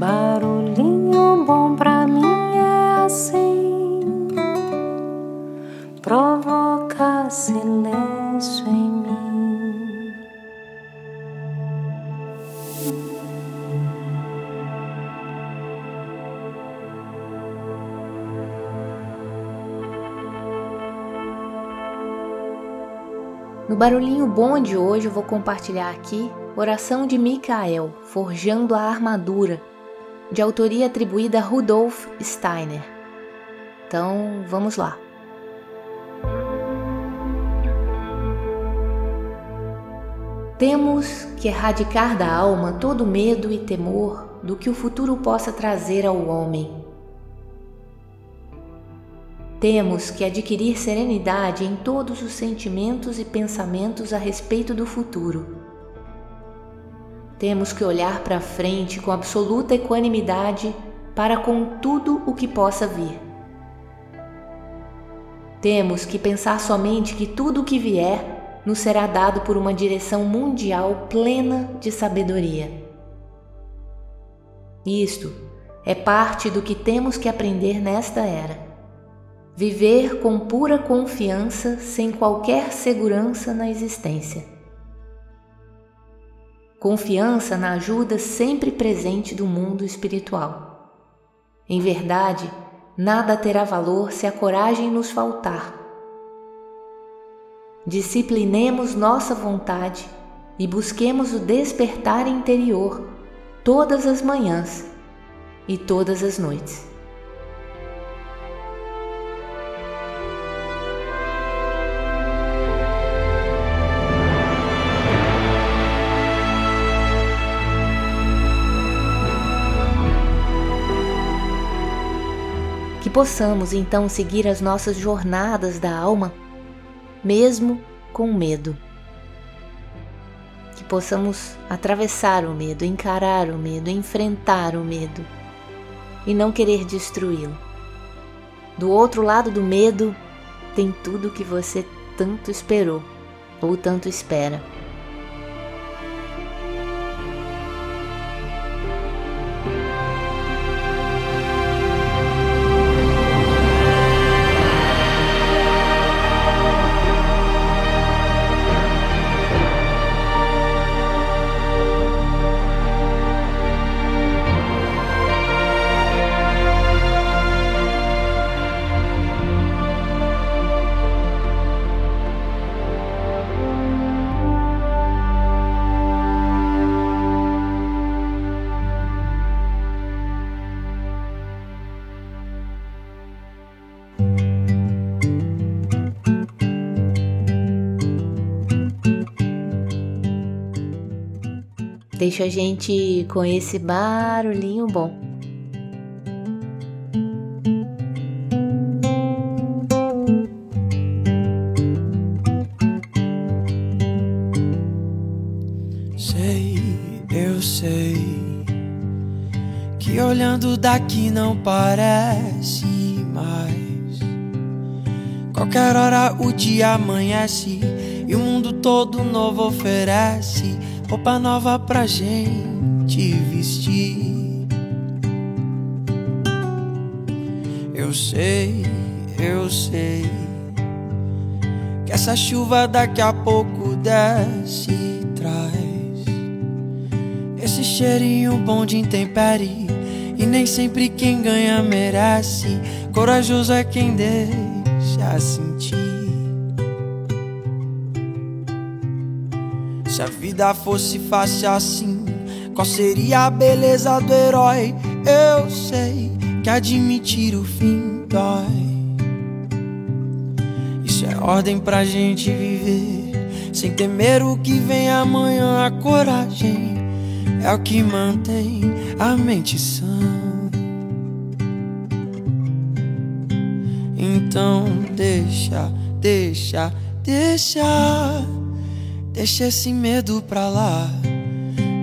Barulhinho bom pra mim é assim, provoca silêncio em mim. No barulhinho bom de hoje eu vou compartilhar aqui Oração de Micael, Forjando a Armadura, de autoria atribuída a Rudolf Steiner. Então, vamos lá. Temos que erradicar da alma todo medo e temor do que o futuro possa trazer ao homem. Temos que adquirir serenidade em todos os sentimentos e pensamentos a respeito do futuro. Temos que olhar para frente com absoluta equanimidade para com tudo o que possa vir. Temos que pensar somente que tudo o que vier nos será dado por uma direção mundial plena de sabedoria. Isto é parte do que temos que aprender nesta era. Viver com pura confiança, sem qualquer segurança na existência. Confiança na ajuda sempre presente do mundo espiritual. Em verdade, nada terá valor se a coragem nos faltar Disciplinemos nossa vontade e busquemos o despertar interior todas as manhãs e todas as noites. Que possamos então seguir as nossas jornadas da alma mesmo com medo. Que possamos atravessar o medo, encarar o medo, enfrentar o medo e não querer destruí-lo. Do outro lado do medo tem tudo que você tanto esperou ou tanto espera. Deixa a gente com esse barulhinho bom. Sei, eu sei que olhando daqui não parece mais. Qualquer hora o dia amanhece e o mundo todo novo oferece roupa nova pra gente vestir. Eu sei, eu sei que essa chuva daqui a pouco desce e traz esse cheirinho bom de intempere. E nem sempre quem ganha merece. Corajoso é quem deixa sentir. Se a vida fosse fácil assim, qual seria a beleza do herói? Eu sei que admitir o fim dói. Isso é ordem pra gente viver, sem temer o que vem amanhã. A coragem é o que mantém a mente sã. Então deixa, deixa, deixa. Deixa esse medo pra lá.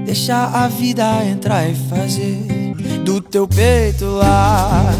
Deixa a vida entrar e fazer do teu peito lá.